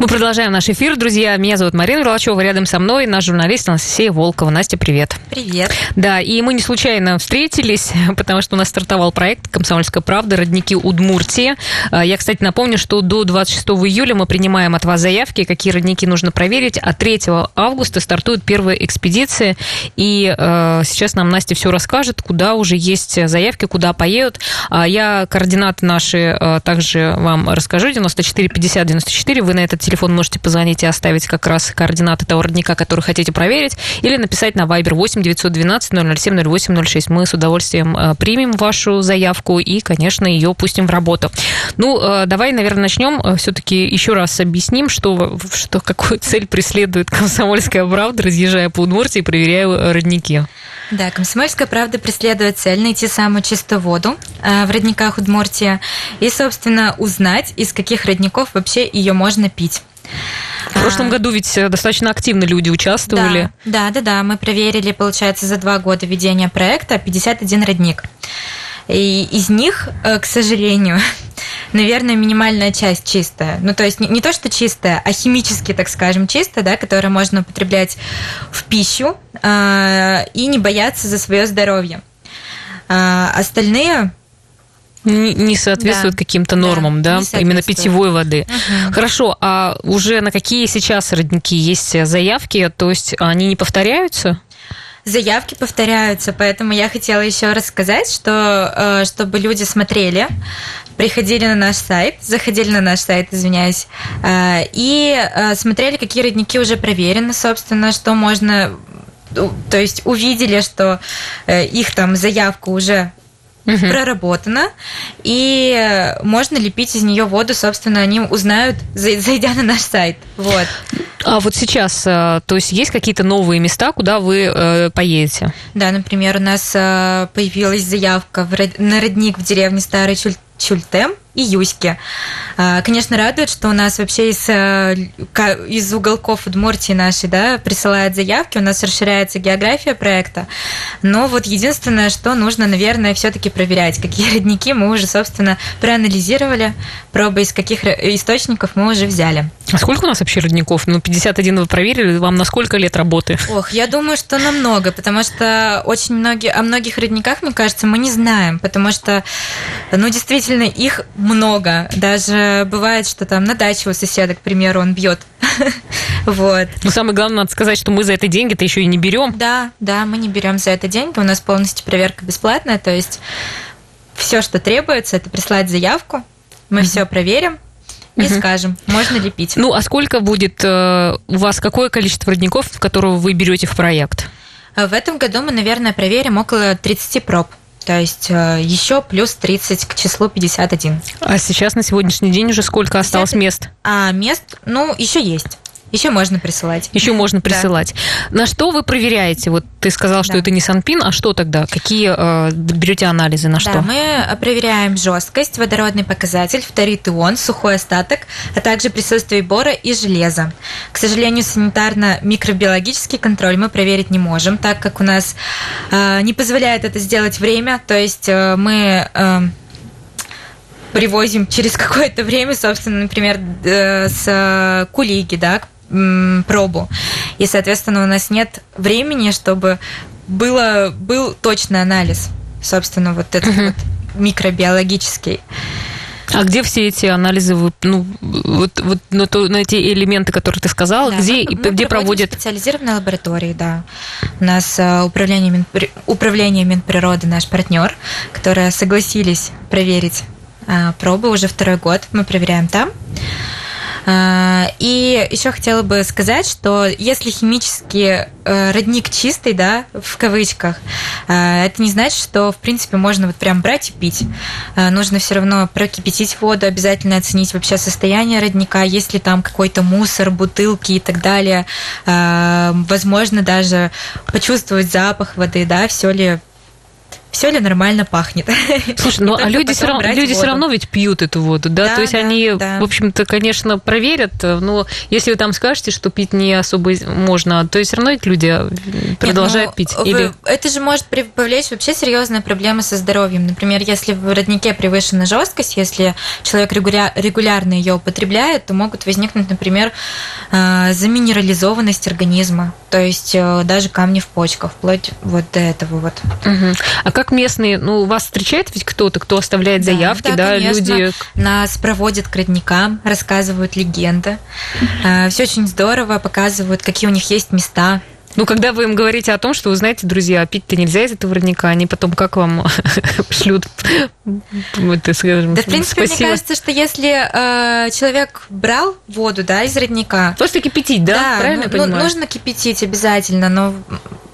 Мы продолжаем наш эфир, друзья. Меня зовут Марина Верлачева, рядом со мной наш журналист Анастасия Волкова. Настя, привет. Привет. Да, и мы не случайно встретились, потому что у нас стартовал проект «Комсомольская правда. Родники Удмуртии». А, я, кстати, напомню, что до 26 июля мы принимаем от вас заявки, какие родники нужно проверить, а 3 августа стартует первая экспедиция, и э, сейчас нам Настя все расскажет, куда уже есть заявки, куда поедут. А я координаты наши также вам расскажу. 94 50 94. Вы на этот телефон можете позвонить и оставить как раз координаты того родника, который хотите проверить, или написать на Viber 8 912 007 08 06. Мы с удовольствием э, примем вашу заявку и, конечно, ее пустим в работу. Ну, э, давай, наверное, начнем. Э, Все-таки еще раз объясним, что, что какую цель преследует комсомольская правда, разъезжая по Удмуртии проверяя родники. Да, комсомольская правда преследует цель найти самую чистую воду в родниках Удмуртия и, собственно, узнать, из каких родников вообще ее можно пить. В прошлом а, году ведь э, достаточно активно люди участвовали. Да, да, да, да. Мы проверили, получается, за два года ведения проекта 51 родник. И из них, э, к сожалению, наверное, минимальная часть чистая. Ну, то есть не, не то, что чистая, а химически, так скажем, чистая, да, которую можно употреблять в пищу э, и не бояться за свое здоровье. А остальные не соответствует да. каким-то нормам, да, да? именно питьевой воды. Угу. Хорошо, а уже на какие сейчас родники есть заявки, то есть они не повторяются? Заявки повторяются, поэтому я хотела еще раз сказать, что э, чтобы люди смотрели, приходили на наш сайт, заходили на наш сайт, извиняюсь, э, и э, смотрели, какие родники уже проверены, собственно, что можно то есть увидели, что их там заявка уже угу. проработана, и можно лепить из нее воду, собственно, они узнают, зайдя на наш сайт. Вот. А вот сейчас, э, то есть есть какие-то новые места, куда вы э, поедете? Да, например, у нас э, появилась заявка на родник в деревне Старый Чультем и Юське. А, конечно, радует, что у нас вообще из, э, из уголков Удмуртии нашей да, присылают заявки, у нас расширяется география проекта. Но вот единственное, что нужно, наверное, все-таки проверять, какие родники мы уже, собственно, проанализировали, пробы из каких источников мы уже взяли. А сколько у нас вообще родников? Ну, 51 вы проверили, вам на сколько лет работы? Ох, я думаю, что намного, потому что очень многие, о многих родниках, мне кажется, мы не знаем, потому что, ну, действительно, их много. Даже бывает, что там на даче у соседа, к примеру, он бьет. Вот. Ну, самое главное, надо сказать, что мы за это деньги-то еще и не берем. Да, да, мы не берем за это деньги. У нас полностью проверка бесплатная. То есть все, что требуется, это прислать заявку. Мы все проверим, и угу. скажем, можно ли пить. Ну, а сколько будет э, у вас, какое количество родников, которого вы берете в проект? В этом году мы, наверное, проверим около 30 проб. То есть э, еще плюс 30 к числу 51. А сейчас на сегодняшний день уже сколько осталось мест? А мест, ну, еще есть. Еще можно присылать. Еще можно присылать. Да. На что вы проверяете? Вот ты сказал, что да. это не Санпин, а что тогда? Какие э, берете анализы на что? Да, мы проверяем жесткость, водородный показатель, фторид ион, сухой остаток, а также присутствие бора и железа. К сожалению, санитарно-микробиологический контроль мы проверить не можем, так как у нас э, не позволяет это сделать время. То есть э, мы э, привозим через какое-то время, собственно, например, э, с Кулиги, да, пробу. И, соответственно, у нас нет времени, чтобы было, был точный анализ, собственно, вот этот uh-huh. вот микробиологический. А где все эти анализы, ну, вот, вот на, то, на эти элементы, которые ты сказала, да, где, мы, где проводят? специализированные лаборатории, да. У нас uh, управление, Минпри... управление Минприроды наш партнер, которые согласились проверить uh, пробы уже второй год. Мы проверяем там. А, и еще хотела бы сказать, что если химический э, родник чистый, да, в кавычках, э, это не значит, что, в принципе, можно вот прям брать и пить. Э, нужно все равно прокипятить воду, обязательно оценить вообще состояние родника, есть ли там какой-то мусор, бутылки и так далее. Возможно, даже почувствовать запах воды, да, все ли все ли нормально пахнет. Слушай, ну а люди, все равно, люди все равно ведь пьют эту воду, да? да То есть да, они, да. в общем-то, конечно, проверят, но если вы там скажете, что пить не особо можно, то все равно эти люди продолжают Нет, ну, пить. Или... Это же может повлечь вообще серьезные проблемы со здоровьем. Например, если в роднике превышена жесткость, если человек регулярно ее употребляет, то могут возникнуть, например, э, заминерализованность организма, то есть э, даже камни в почках, вплоть вот до этого вот. Угу. А как местные, ну, вас встречает ведь кто-то, кто оставляет да, заявки, да, да конечно. люди? Нас проводят к родникам, рассказывают легенды. Э, Все очень здорово, показывают, какие у них есть места, ну, когда вы им говорите о том, что вы знаете, друзья, пить-то нельзя из этого родника, они потом как вам шлют, это, скажем, Да, в принципе, спасибо. мне кажется, что если э, человек брал воду, да, из родника... Просто кипятить, да? Да, Правильно ну, понимаю? нужно кипятить обязательно, но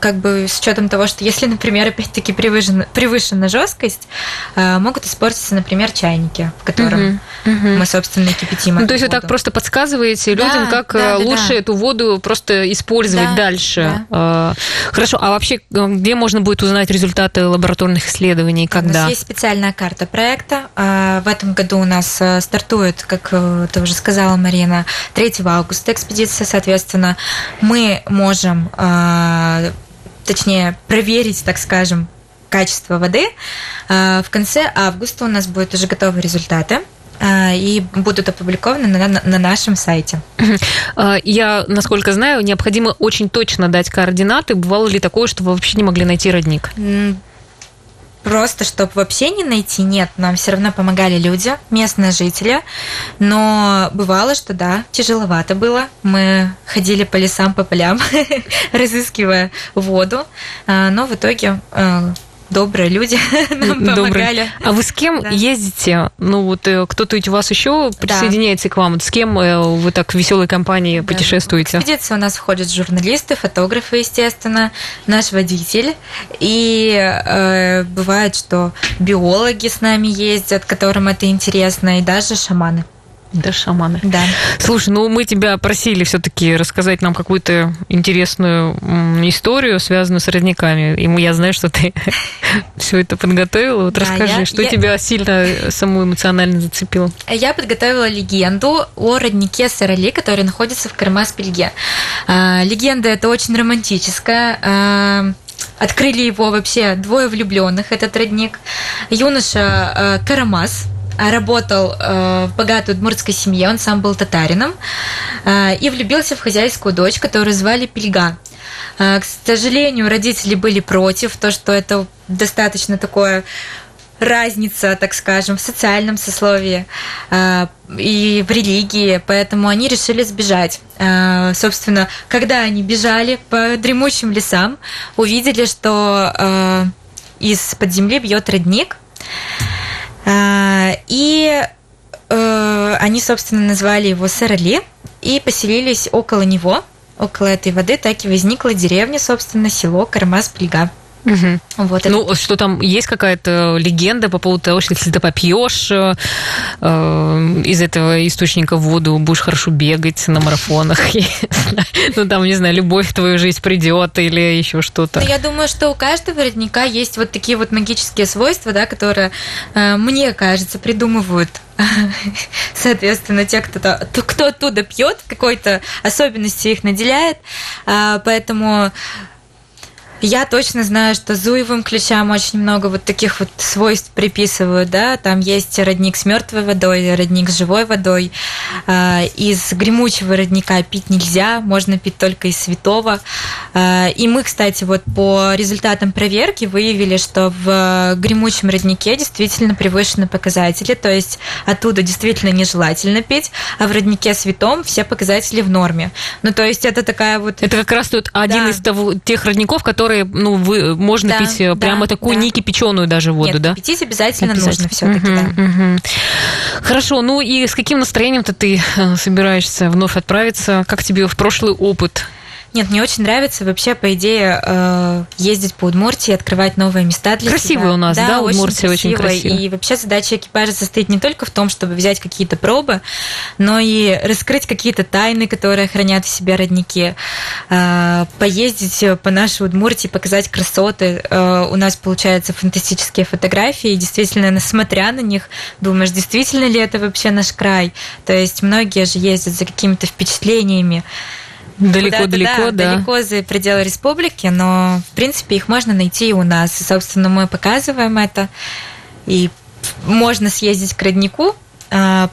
как бы с учетом того, что если, например, опять-таки превышена, превышена жесткость, э, могут испортиться, например, чайники, в котором uh-huh, uh-huh. мы, собственно, кипятим. Ну, то есть вы так просто подсказываете да, людям, как да, э, лучше да. эту воду просто использовать да, дальше. Да. Э, хорошо, а вообще где можно будет узнать результаты лабораторных исследований, когда? У нас есть специальная карта проекта. В этом году у нас стартует, как ты уже сказала, Марина, 3 августа экспедиция, соответственно, мы можем точнее, проверить, так скажем, качество воды. А, в конце августа у нас будут уже готовы результаты а, и будут опубликованы на, на нашем сайте. А, я, насколько знаю, необходимо очень точно дать координаты. Бывало ли такое, что вы вообще не могли найти родник? Просто, чтобы вообще не найти, нет, нам все равно помогали люди, местные жители, но бывало, что да, тяжеловато было. Мы ходили по лесам, по полям, разыскивая воду, а, но в итоге а, добрые люди нам добрые. помогали. А вы с кем да. ездите? Ну вот э, кто-то у вас еще присоединяется да. к вам? С кем э, вы так в веселой компании да. путешествуете? В экспедицию у нас входят журналисты, фотографы, естественно, наш водитель. И э, бывает, что биологи с нами ездят, которым это интересно, и даже шаманы. Да, шаманы. Да. Слушай, ну мы тебя просили все-таки рассказать нам какую-то интересную историю, связанную с родниками. И я знаю, что ты все это подготовила. Вот да, расскажи, я, что я... тебя сильно саму эмоционально зацепило? Я подготовила легенду о роднике Сарали, который находится в Кармас-Пельге. А, легенда это очень романтическая. А, открыли его вообще двое влюбленных, этот родник. Юноша а, Карамас, работал э, в богатой удмуртской семье, он сам был татарином, э, и влюбился в хозяйскую дочь, которую звали Пельга. Э, к сожалению, родители были против, то, что это достаточно такое разница, так скажем, в социальном сословии и в религии, поэтому они решили сбежать. Собственно, когда они бежали по дремучим лесам, увидели, что из-под земли бьет родник, а, и э, они, собственно, назвали его Сарали и поселились около него, около этой воды, так и возникла деревня, собственно, село Кармаз-Плега. Угу. Вот ну, это... что там есть какая-то легенда по поводу того, что если ты попьешь э, из этого источника воду, будешь хорошо бегать на марафонах. ну, там, не знаю, любовь в твою жизнь придет или еще что-то. Ну, я думаю, что у каждого родника есть вот такие вот магические свойства, да, которые, э, мне кажется, придумывают соответственно, те, кто, кто оттуда пьет, какой-то особенности их наделяет. А, поэтому я точно знаю, что зуевым ключам очень много вот таких вот свойств приписывают, да, там есть родник с мертвой водой, родник с живой водой. А, из гремучего родника пить нельзя, можно пить только из святого. А, и мы, кстати, вот по результатам проверки выявили, что в гремучем роднике действительно превышены показатели, то есть оттуда действительно нежелательно пить, а в роднике святом все показатели в норме. Ну, то есть это такая вот... Это как раз тут один да. из того, тех родников, которые которые, ну, вы, можно да, пить э, да, прямо такую да. не кипяченую даже воду, Нет, да? кипятить обязательно, обязательно. нужно все-таки, угу, да. Угу. Хорошо, ну и с каким настроением-то ты э, собираешься вновь отправиться? Как тебе в прошлый опыт? Нет, мне очень нравится вообще, по идее, э, ездить по Удмуртии, открывать новые места для Красивая себя. у нас, да, Удмуртия очень красиво. красиво. И вообще задача экипажа состоит не только в том, чтобы взять какие-то пробы, но и раскрыть какие-то тайны, которые хранят в себе родники, э, поездить по нашей Удмуртии, показать красоты. Э, У нас получаются фантастические фотографии, и действительно, смотря на них, думаешь, действительно ли это вообще наш край? То есть многие же ездят за какими-то впечатлениями. Далеко-далеко, Куда-то, да. Далеко за пределы республики, но, в принципе, их можно найти и у нас. И, собственно, мы показываем это. И можно съездить к роднику,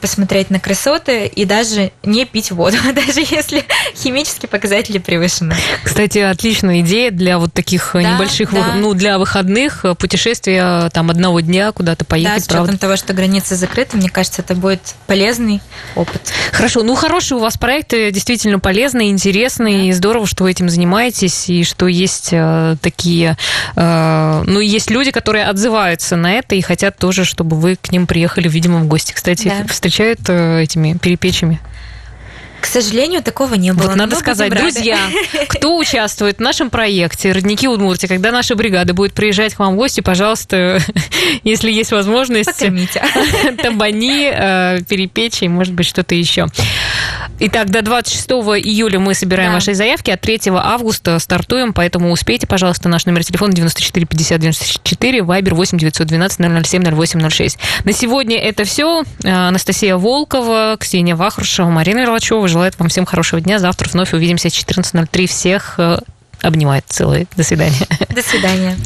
посмотреть на красоты и даже не пить воду, даже если химические показатели превышены. Кстати, отличная идея для вот таких Да, небольших, да. ну, для выходных э, путешествия там одного дня куда-то да, поехать, с учетом правда. того, что границы закрыты, мне кажется, это будет полезный опыт. Хорошо, ну хороший у вас проект, э, действительно полезный, интересный, и здорово, что вы этим занимаетесь, и что есть э, такие, э, ну, есть люди, которые отзываются на это и хотят тоже, чтобы вы к ним приехали, видимо, в гости. Кстати, Да. Встречают э, этими перепечами. К сожалению, такого не было. Вот надо сказать, друзья, кто участвует в нашем проекте «Родники Удмуртии», когда наша бригада будет приезжать к вам в гости, пожалуйста, если есть возможность, Покормите. табани, э, перепечи и, может быть, что-то еще. Итак, до 26 июля мы собираем Да. ваши заявки, а 3 августа стартуем, поэтому успейте, пожалуйста, наш номер телефона 94 50 94, вайбер 8 912 007 08 06. На сегодня это все. Анастасия Волкова, Ксения Вахрушева, Марина Мерлачева желает вам всем хорошего дня. Завтра вновь увидимся в 14.03. Всех э, обнимает целый. До свидания. До свидания.